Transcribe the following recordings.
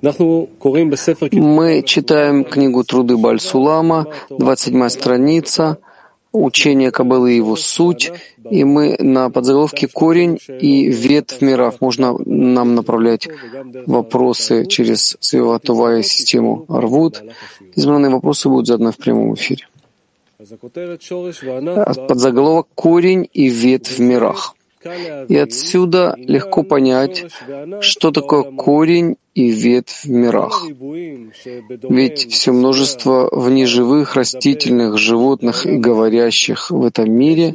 Мы читаем книгу «Труды Бальсулама», 27 страница, учение Кабалы и его суть, и мы на подзаголовке «Корень и ветвь миров». Можно нам направлять вопросы через Свиватувая систему Арвуд. Измененные вопросы будут заданы в прямом эфире. Подзаголовок «Корень и ветвь в мирах». И отсюда легко понять, что такое корень и ветвь в мирах. Ведь все множество внеживых, растительных, животных и говорящих в этом мире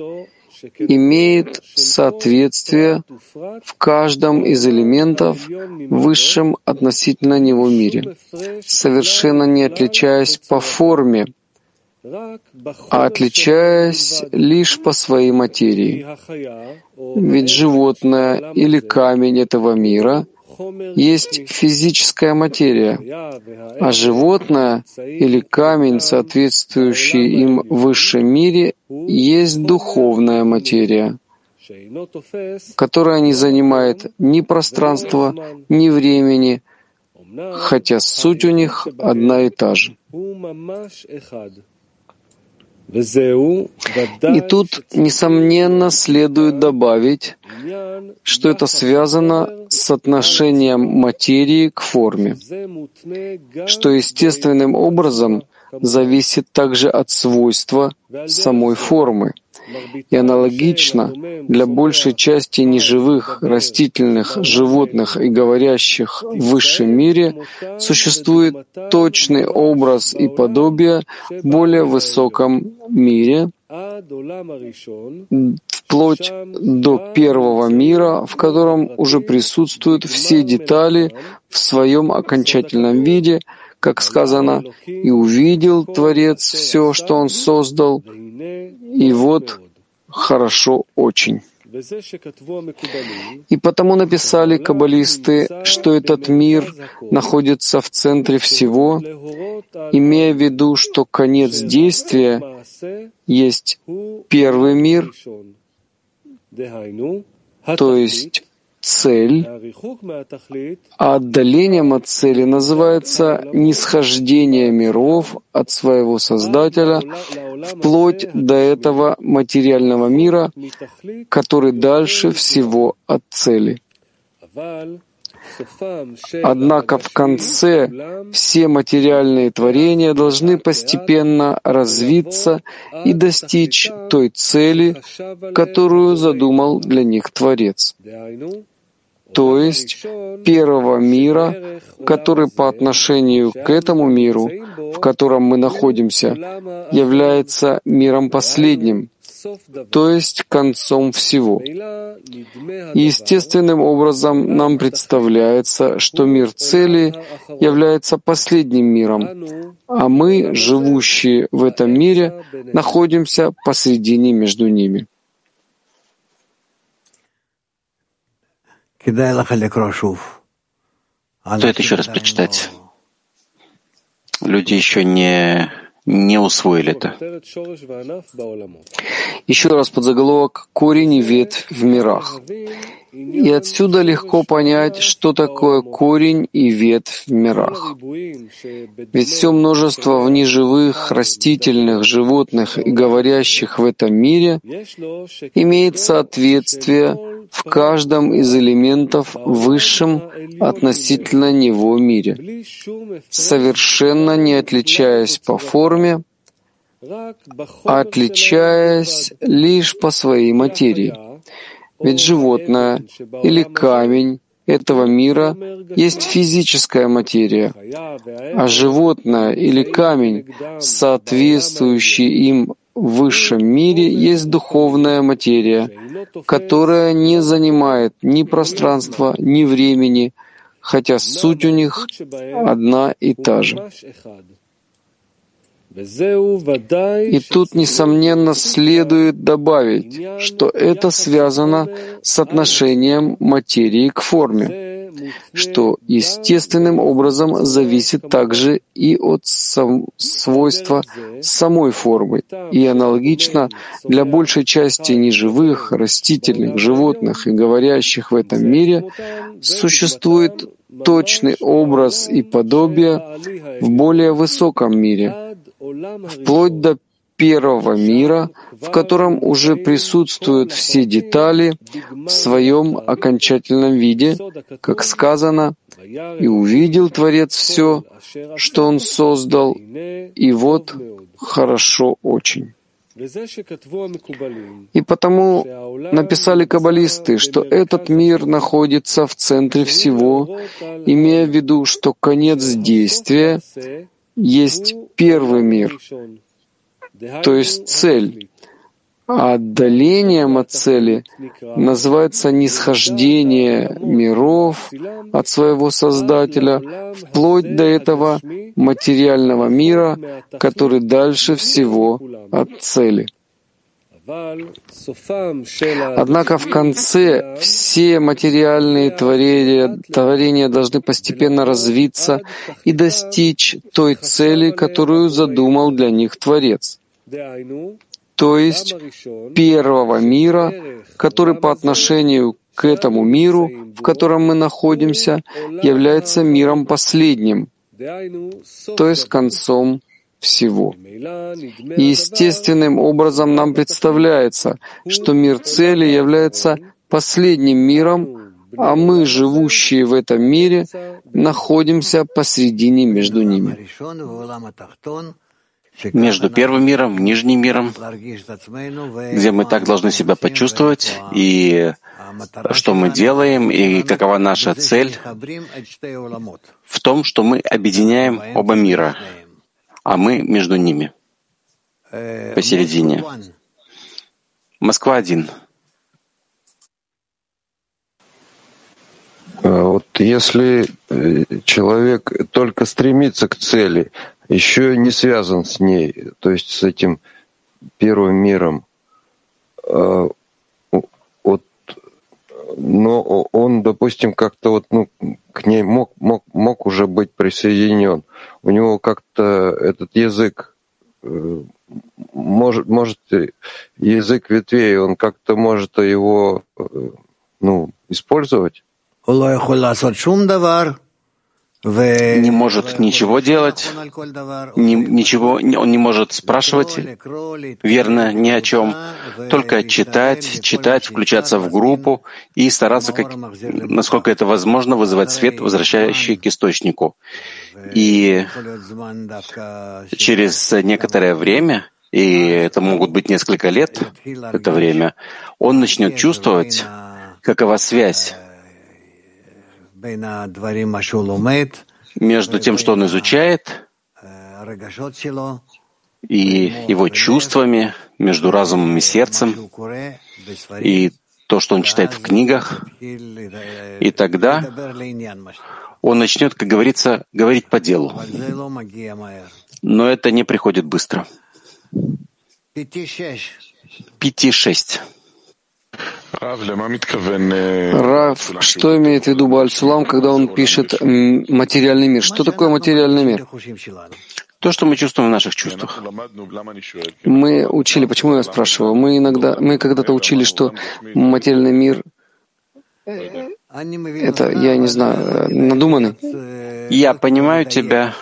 имеет соответствие в каждом из элементов высшем относительно него мире, совершенно не отличаясь по форме, а отличаясь лишь по своей материи. Ведь животное или камень этого мира есть физическая материя, а животное или камень, соответствующий им в высшем мире, есть духовная материя, которая не занимает ни пространства, ни времени, хотя суть у них одна и та же. И тут, несомненно, следует добавить, что это связано с отношением материи к форме, что естественным образом зависит также от свойства самой формы. И аналогично для большей части неживых, растительных, животных и говорящих в высшем мире существует точный образ и подобие в более высоком мире, вплоть до первого мира, в котором уже присутствуют все детали в своем окончательном виде, как сказано, «И увидел Творец все, что Он создал, и вот хорошо очень». И потому написали каббалисты, что этот мир находится в центре всего, имея в виду, что конец действия есть первый мир, то есть цель, а отдалением от цели называется нисхождение миров от своего Создателя вплоть до этого материального мира, который дальше всего от цели. Однако в конце все материальные творения должны постепенно развиться и достичь той цели, которую задумал для них Творец то есть первого мира, который по отношению к этому миру, в котором мы находимся, является миром последним, то есть концом всего. естественным образом нам представляется, что мир цели является последним миром, а мы, живущие в этом мире, находимся посредине между ними. Стоит еще раз прочитать. Люди еще не, не усвоили это. Еще раз под заголовок «Корень и ветвь в мирах». И отсюда легко понять, что такое корень и ветвь в мирах. Ведь все множество внеживых, растительных, животных и говорящих в этом мире имеет соответствие в каждом из элементов высшем относительно него мире, совершенно не отличаясь по форме, отличаясь лишь по своей материи. Ведь животное или камень этого мира есть физическая материя, а животное или камень, соответствующий им высшем мире, есть духовная материя, которая не занимает ни пространства, ни времени, хотя суть у них одна и та же. И тут, несомненно, следует добавить, что это связано с отношением материи к форме, что естественным образом зависит также и от сам, свойства самой формы, и аналогично для большей части неживых, растительных, животных и говорящих в этом мире существует точный образ и подобие в более высоком мире, вплоть до первого мира, в котором уже присутствуют все детали в своем окончательном виде, как сказано, «И увидел Творец все, что Он создал, и вот хорошо очень». И потому написали каббалисты, что этот мир находится в центре всего, имея в виду, что конец действия есть первый мир, то есть цель. А отдалением от цели называется нисхождение миров от своего Создателя вплоть до этого материального мира, который дальше всего от цели. Однако в конце все материальные творения, творения должны постепенно развиться и достичь той цели, которую задумал для них Творец то есть первого мира, который по отношению к этому миру, в котором мы находимся, является миром последним, то есть концом всего. И естественным образом нам представляется, что мир цели является последним миром, а мы, живущие в этом мире, находимся посредине между ними между первым миром, нижним миром, где мы так должны себя почувствовать, и что мы делаем, и какова наша цель в том, что мы объединяем оба мира, а мы между ними, посередине. Москва один. А вот если э, человек только стремится к цели, еще не связан с ней, то есть с этим первым миром. А, вот, но он, допустим, как-то вот, ну, к ней мог, мог, мог уже быть присоединен. У него как-то этот язык, э, может, может, язык ветвей, он как-то может его, э, ну, использовать? Не может ничего делать, ни, ничего, он не может спрашивать верно ни о чем, только читать, читать, включаться в группу и стараться, как, насколько это возможно, вызывать свет, возвращающий к источнику. И через некоторое время, и это могут быть несколько лет, это время, он начнет чувствовать, какова связь между тем, что он изучает, и его чувствами, между разумом и сердцем, и то, что он читает в книгах, и тогда он начнет, как говорится, говорить по делу. Но это не приходит быстро. Пяти-шесть. Рав, что имеет в виду Бальсулам, когда он пишет материальный мир? Что такое материальный мир? То, что мы чувствуем в наших чувствах. Мы учили, почему я спрашиваю? Мы иногда, мы когда-то учили, что материальный мир это, я не знаю, надуманный. Я понимаю тебя,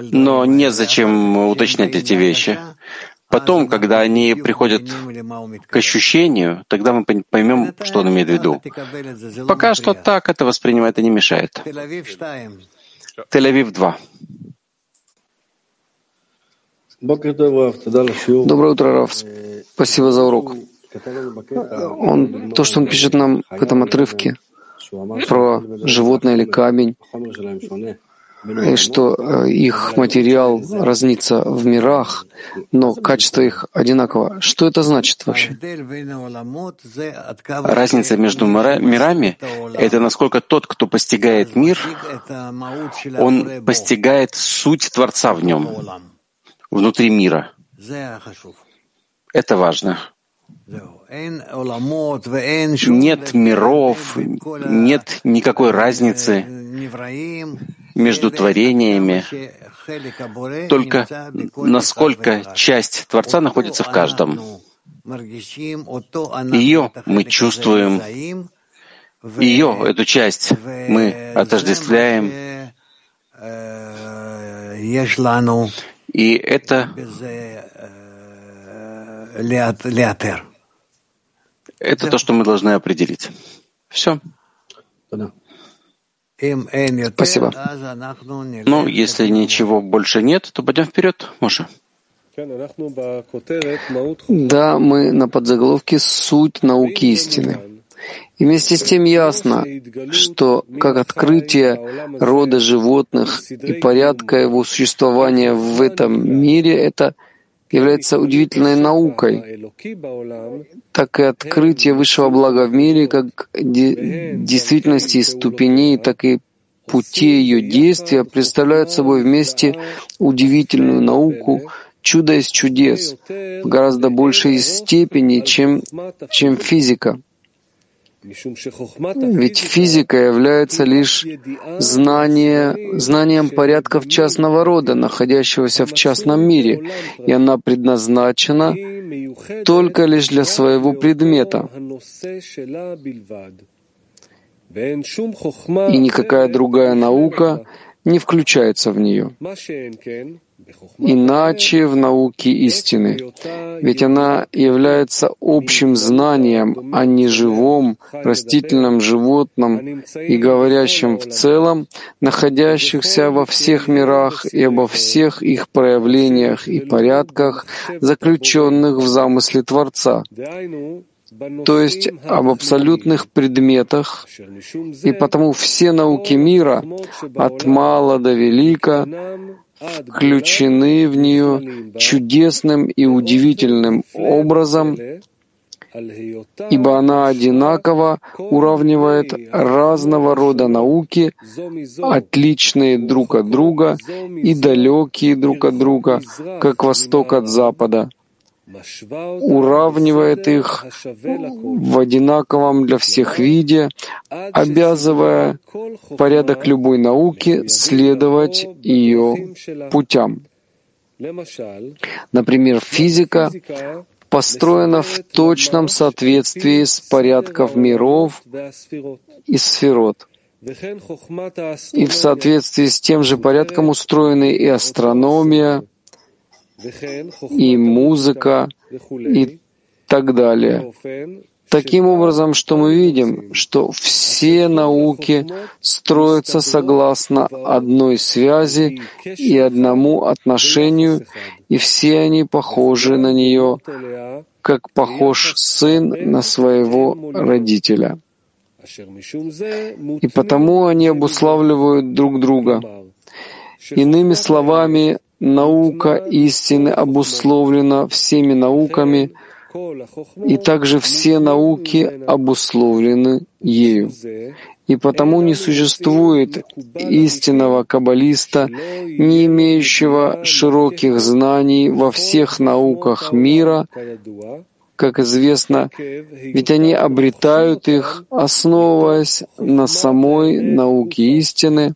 но незачем уточнять эти вещи. Потом, когда они приходят к ощущению, тогда мы поймем, что он имеет в виду. Пока что так это воспринимать это не мешает. Тель-Авив 2. Доброе утро, Раф. Спасибо за урок. Он, то, что он пишет нам в этом отрывке про животное или камень, и что э, их материал разнится в мирах, но качество их одинаково. Что это значит вообще? Разница между мирами — это насколько тот, кто постигает мир, он постигает суть Творца в нем, внутри мира. Это важно. Нет миров, нет никакой разницы между творениями, только насколько часть Творца находится в каждом. Ее мы чувствуем, ее, эту часть, мы отождествляем, и это это то, что мы должны определить. Все. Спасибо. Ну, если ничего больше нет, то пойдем вперед, Моша. Да, мы на подзаголовке «Суть науки истины». И вместе с тем ясно, что как открытие рода животных и порядка его существования в этом мире это является удивительной наукой, так и открытие высшего блага в мире, как действительности и ступеней, так и пути ее действия представляют собой вместе удивительную науку, чудо из чудес, в гораздо большей степени, чем, чем физика. Ведь физика является лишь знание, знанием порядков частного рода, находящегося в частном мире, и она предназначена только лишь для своего предмета. И никакая другая наука не включается в нее иначе в науке истины, ведь она является общим знанием о неживом, растительном животном и говорящем в целом, находящихся во всех мирах и обо всех их проявлениях и порядках, заключенных в замысле Творца, то есть об абсолютных предметах, и потому все науки мира, от мала до велика, включены в нее чудесным и удивительным образом, ибо она одинаково уравнивает разного рода науки, отличные друг от друга и далекие друг от друга, как восток от запада, уравнивает их в одинаковом для всех виде, обязывая порядок любой науки следовать ее путям. Например, физика построена в точном соответствии с порядком миров и сферот. И в соответствии с тем же порядком устроены и астрономия, и музыка и так далее. Таким образом, что мы видим, что все науки строятся согласно одной связи и одному отношению, и все они похожи на нее, как похож сын на своего родителя. И потому они обуславливают друг друга. Иными словами, наука истины обусловлена всеми науками, и также все науки обусловлены ею. И потому не существует истинного каббалиста, не имеющего широких знаний во всех науках мира, как известно, ведь они обретают их, основываясь на самой науке истины,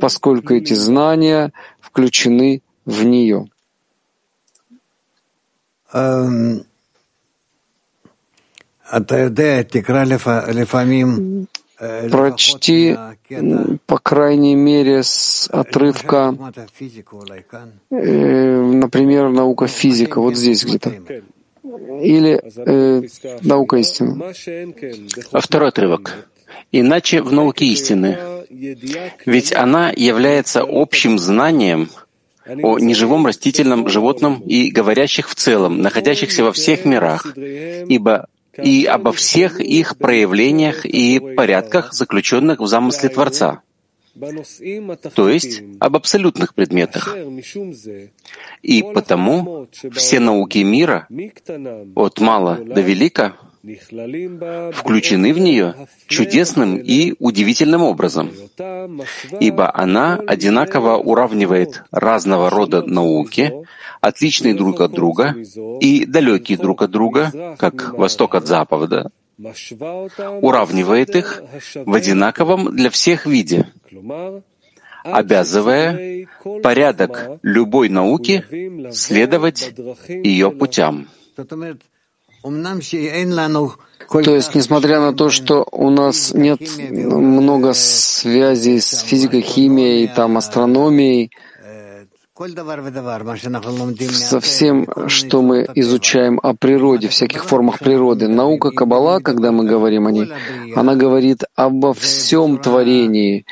поскольку эти знания включены в нее. Э, Прочти, по крайней мере, с отрывка, э, например, наука физика, вот здесь где-то. Или э, наука истины. А второй отрывок. Иначе в науке истины. Ведь она является общим знанием о неживом растительном животном и говорящих в целом, находящихся во всех мирах, ибо и обо всех их проявлениях и порядках, заключенных в замысле Творца, то есть об абсолютных предметах. И потому все науки мира, от мала до велика, включены в нее чудесным и удивительным образом, ибо она одинаково уравнивает разного рода науки, отличные друг от друга и далекие друг от друга, как восток от запада, уравнивает их в одинаковом для всех виде, обязывая порядок любой науки следовать ее путям. То есть, несмотря на то, что у нас нет много связей с физикой, химией, там, астрономией, со всем, что мы изучаем о природе, всяких формах природы. Наука Каббала, когда мы говорим о ней, она говорит обо всем творении,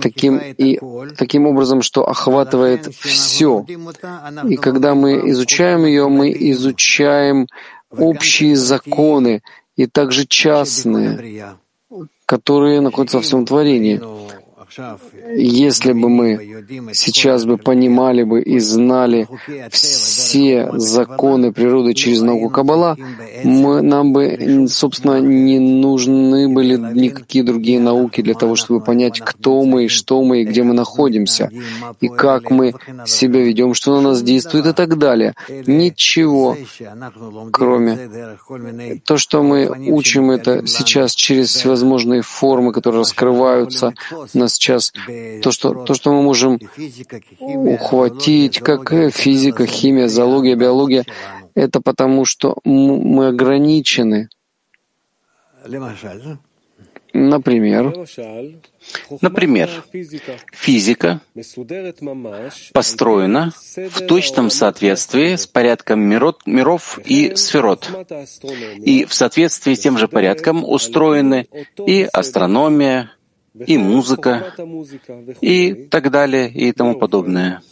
таким, и, таким образом, что охватывает все. И когда мы изучаем ее, мы изучаем общие законы и также частные, которые находятся во всем творении. Если бы мы сейчас бы понимали бы и знали все законы природы через науку Каббала, мы, нам бы, собственно, не нужны были никакие другие науки для того, чтобы понять, кто мы, что мы и где мы находимся, и как мы себя ведем, что на нас действует и так далее. Ничего, кроме то, что мы учим это сейчас через всевозможные формы, которые раскрываются нас сейчас то, что, то, что мы можем ухватить, как физика, химия, зоология, биология, это потому, что мы ограничены. Например, Например, физика. построена в точном соответствии с порядком миров и сферот. И в соответствии с тем же порядком устроены и астрономия, и музыка, и так далее, и тому подобное.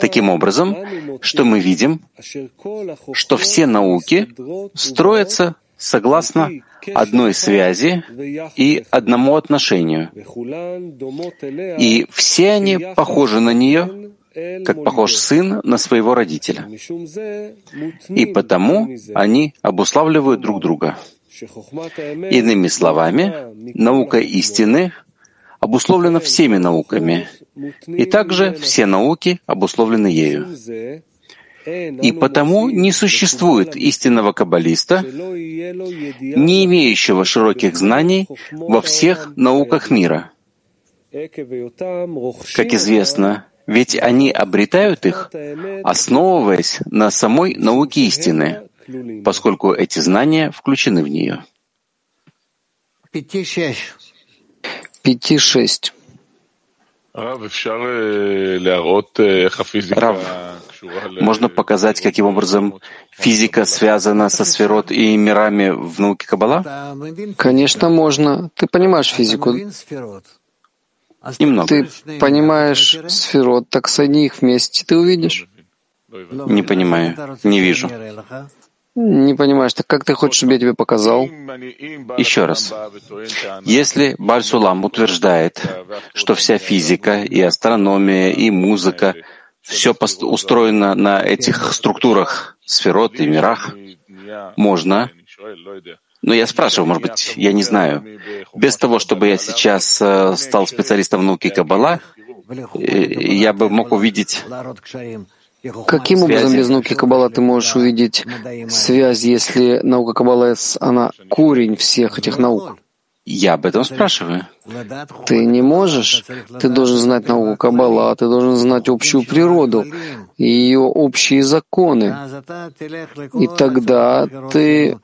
Таким образом, что мы видим, что все науки строятся согласно одной связи и одному отношению. И все они похожи на нее, как похож сын на своего родителя. И потому они обуславливают друг друга. Иными словами, наука истины — обусловлена всеми науками, и также все науки обусловлены ею. И потому не существует истинного каббалиста, не имеющего широких знаний во всех науках мира. Как известно, ведь они обретают их, основываясь на самой науке истины, поскольку эти знания включены в нее пяти-шесть. Рав, можно показать, каким образом физика связана со сферот и мирами в науке Каббала? Конечно, можно. Ты понимаешь физику? Немного. Ты понимаешь сферот, так соедини их вместе, ты увидишь. Не понимаю, не вижу. Не понимаешь, так как ты хочешь, чтобы я тебе показал? Еще раз. Если Бальсулам утверждает, что вся физика и астрономия и музыка все устроено на этих структурах, сферот и мирах, можно, но я спрашиваю, может быть, я не знаю, без того, чтобы я сейчас э, стал специалистом в науке Каббала, э, я бы мог увидеть Каким образом без науки Каббала ты можешь увидеть связь, если наука Каббала — она корень всех этих наук? Я об этом спрашиваю. Ты не можешь. Ты должен знать науку Каббала, ты должен знать общую природу ее общие законы. И тогда ты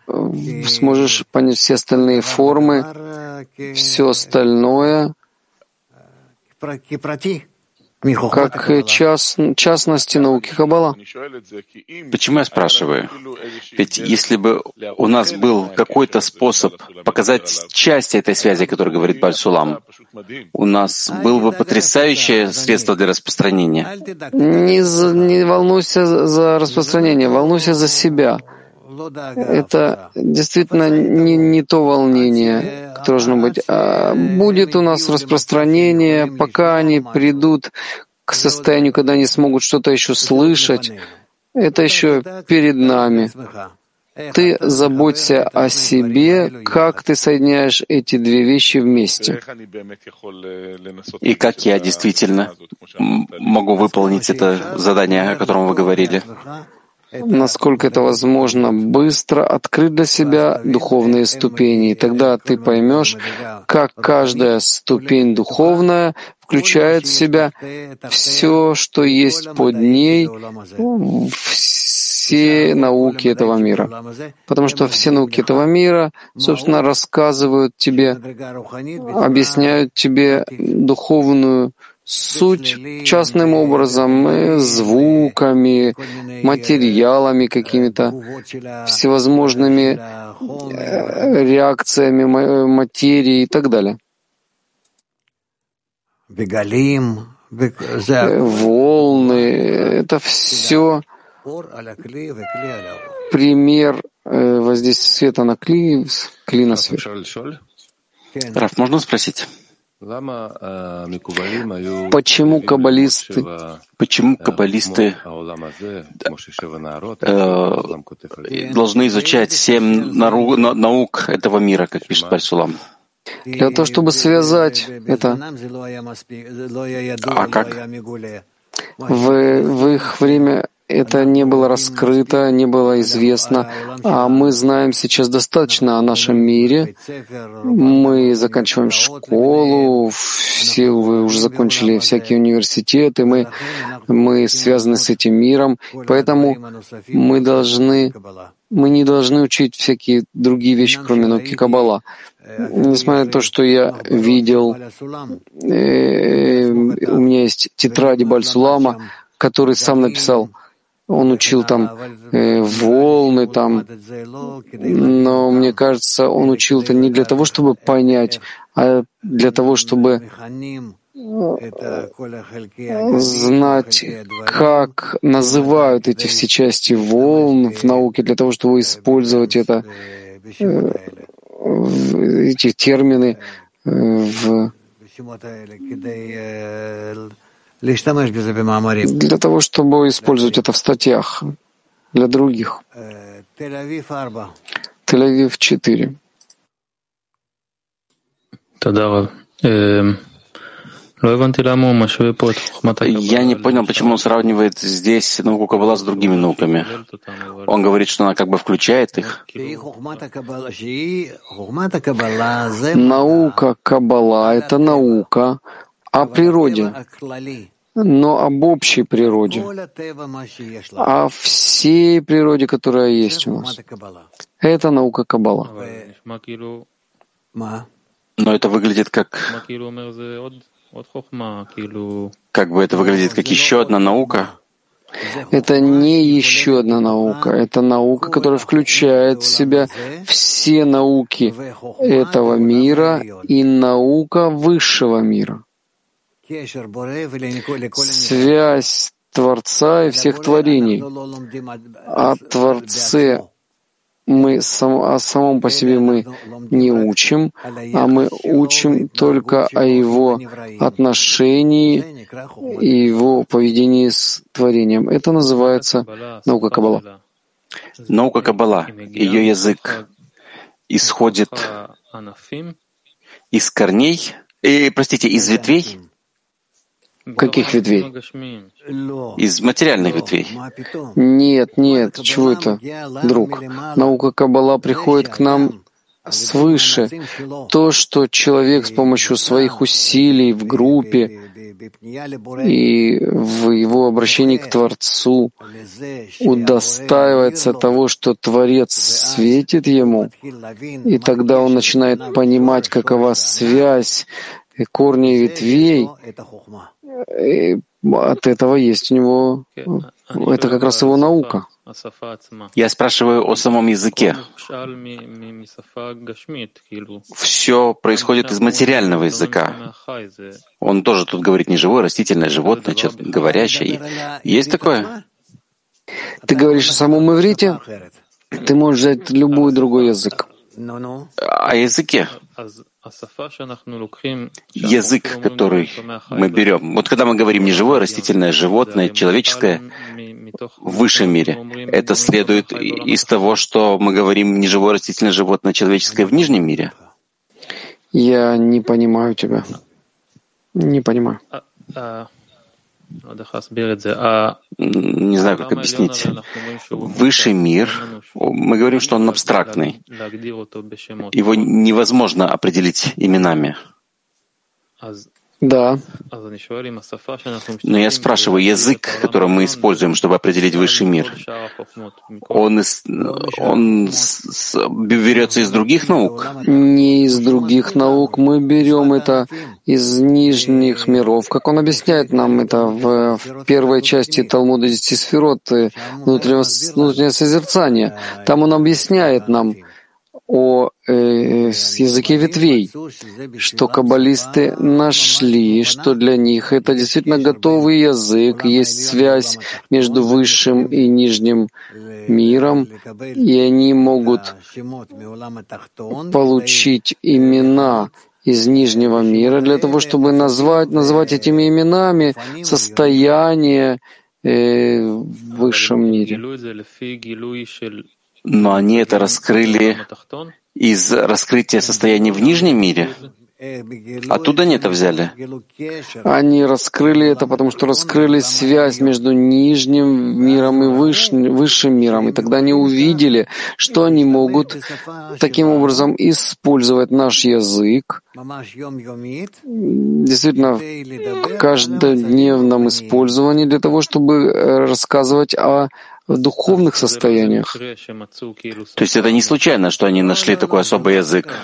сможешь понять все остальные формы, все остальное, как част, частности науки Каббала. Почему я спрашиваю? Ведь если бы у нас был какой-то способ показать часть этой связи, о которой говорит Бальсулам, у нас было бы потрясающее средство для распространения. Не, за, не волнуйся за распространение, волнуйся за себя. Это действительно не, не то волнение, должно быть. А будет у нас распространение, пока они придут к состоянию, когда они смогут что-то еще слышать. Это еще перед нами. Ты заботься о себе, как ты соединяешь эти две вещи вместе. И как я действительно могу выполнить это задание, о котором вы говорили насколько это возможно, быстро открыть для себя духовные ступени. И тогда ты поймешь, как каждая ступень духовная включает в себя все, что есть под ней, все науки этого мира. Потому что все науки этого мира, собственно, рассказывают тебе, объясняют тебе духовную суть частным образом, э, звуками, материалами какими-то, всевозможными э, реакциями материи и так далее. Э, волны — это все пример воздействия света на кли, кли на свет. Раф, можно спросить? Почему каббалисты, почему каббалисты э, должны изучать семь наук этого мира, как пишет Бальсулам? Для того, чтобы связать это. А как? В, в их время это не было раскрыто, не было известно, а мы знаем сейчас достаточно о нашем мире. Мы заканчиваем школу, все вы уже закончили всякие университеты, мы, мы связаны с этим миром, поэтому мы должны мы не должны учить всякие другие вещи, кроме науки Каббала. Несмотря на то, что я видел, э, у меня есть тетради Бальсулама, который сам написал — он учил там э, волны, там, но мне кажется, он учил это не для того, чтобы понять, а для того, чтобы знать, как называют эти все части волн в науке, для того, чтобы использовать это, э, эти термины э, в для того, чтобы использовать это в статьях для других. Тель-Авив 4. Я не понял, почему он сравнивает здесь науку Каббала с другими науками. Он говорит, что она как бы включает их. Наука Каббала — это наука о природе, но об общей природе, о всей природе, которая есть у нас. Это наука Каббала. Но это выглядит как... Как бы это выглядит как еще одна наука? Это не еще одна наука. Это наука, которая включает в себя все науки этого мира и наука высшего мира связь Творца и всех творений. О Творце мы сам, о самом по себе мы не учим, а мы учим только о его отношении и его поведении с творением. Это называется наука Каббала. Наука Каббала, ее язык исходит из корней, э, простите, из ветвей, Каких ветвей? Из материальных ветвей. Нет, нет, чего это, друг? Наука Каббала приходит к нам свыше. То, что человек с помощью своих усилий в группе и в его обращении к Творцу удостаивается того, что Творец светит ему, и тогда он начинает понимать, какова связь корней ветвей, и от этого есть у него, это как раз его наука. Я спрашиваю о самом языке. Все происходит из материального языка. Он тоже тут говорит не живое, растительное, животное, говорящее. Есть такое? Ты говоришь о самом иврите? Ты можешь взять любой другой язык. О языке язык, который мы берем. Вот когда мы говорим не живое, растительное, животное, человеческое в высшем мире, это следует из того, что мы говорим не живое, растительное, животное, человеческое в нижнем мире? Я не понимаю тебя. Не понимаю. А, а, не знаю, как объяснить. Высший мир, мы говорим, что он абстрактный. Его невозможно определить именами. Да. Но я спрашиваю, язык, который мы используем, чтобы определить высший мир, он, из, он с, берется из других наук? Не из других наук. Мы берем это из нижних миров. Как он объясняет нам это в, в первой части Талмуда Десяти Сферот, внутреннее, внутреннее созерцание. Там он объясняет нам, о э, языке ветвей, что каббалисты нашли, что для них это действительно готовый язык, есть связь между высшим и нижним миром, и они могут получить имена из нижнего мира для того, чтобы назвать, назвать этими именами состояние э, в высшем мире но они это раскрыли из раскрытия состояния в нижнем мире. Оттуда они это взяли? Они раскрыли это, потому что раскрыли связь между нижним миром и высшим, высшим миром. И тогда они увидели, что они могут таким образом использовать наш язык, действительно, в каждодневном использовании для того, чтобы рассказывать о в духовных состояниях. То есть это не случайно, что они нашли такой особый язык?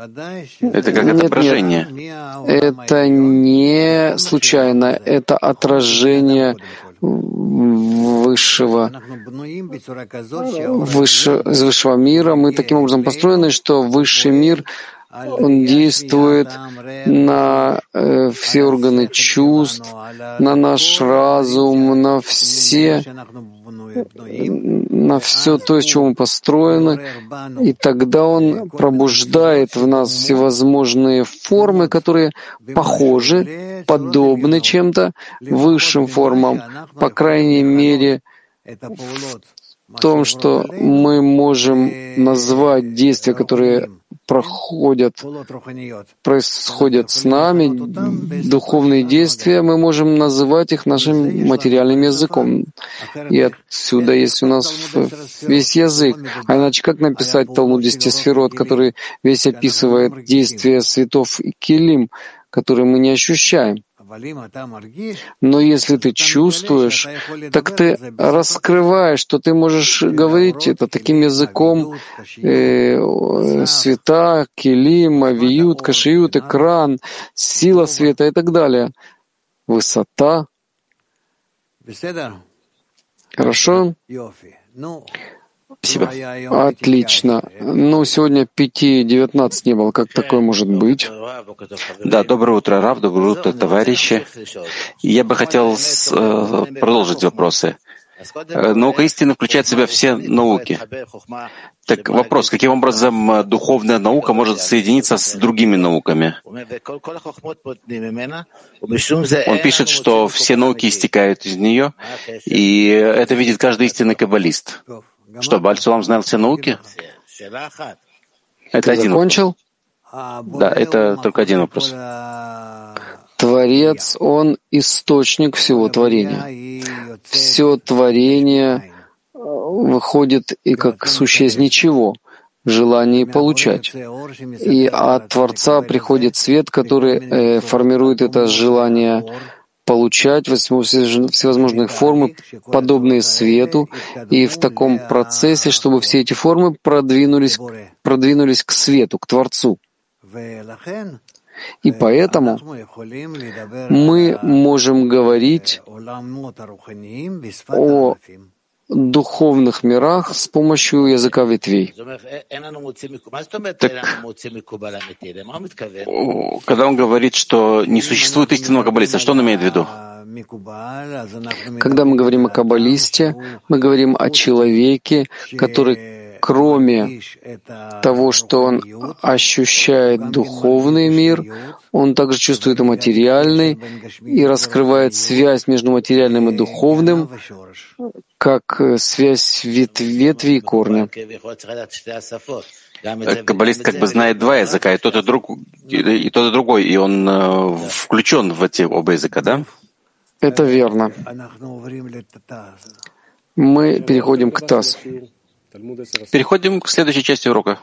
Это как нет, отображение. Нет, это не случайно, это отражение высшего, выше, из высшего мира. Мы таким образом построены, что высший мир он действует на э, все органы чувств, на наш разум, на все на все то, из чего мы построены, и тогда Он пробуждает в нас всевозможные формы, которые похожи, подобны чем-то высшим формам, по крайней мере, в том, что мы можем назвать действия, которые проходят, происходят с нами, духовные действия, мы можем называть их нашим материальным языком. И отсюда есть у нас весь язык. А иначе как написать Талмуд Десяти Сферот, который весь описывает действия светов и килим, которые мы не ощущаем? Но если ты чувствуешь, так ты раскрываешь, что ты можешь говорить это таким языком э, света, килим, авиют, кашиют, экран, сила света и так далее. Высота. Хорошо? Спасибо. Отлично. Ну, сегодня 5.19 не было. Как такое может быть? Да, доброе утро, Рав, доброе утро, товарищи. Я бы хотел с, э, продолжить вопросы. Э, наука истины включает в себя все науки. Так вопрос, каким образом э, духовная наука может соединиться с другими науками? Он пишет, что все науки истекают из нее, и это видит каждый истинный каббалист. Что, Бальцулам знал все науки? Это Ты один закончил? Вопрос. Да, это только один вопрос. Творец, он источник всего творения. Все творение э, выходит и как сущее из ничего, в желании получать. И от Творца приходит свет, который э, формирует это желание получать всевозможных формы, подобные свету, и в таком процессе, чтобы все эти формы продвинулись, продвинулись к свету, к Творцу. И поэтому мы можем говорить о духовных мирах с помощью языка ветвей. Так, когда он говорит, что не существует истинного каббалиста, что он имеет в виду? Когда мы говорим о каббалисте, мы говорим о человеке, который кроме того, что он ощущает духовный мир, он также чувствует и материальный и раскрывает связь между материальным и духовным, как связь ветви, ветви и корня. Каббалист как бы знает два языка, и тот и, друг, и тот и другой, и он э, включен в эти оба языка, да? Это верно. Мы переходим к ТАСС. Переходим к следующей части урока.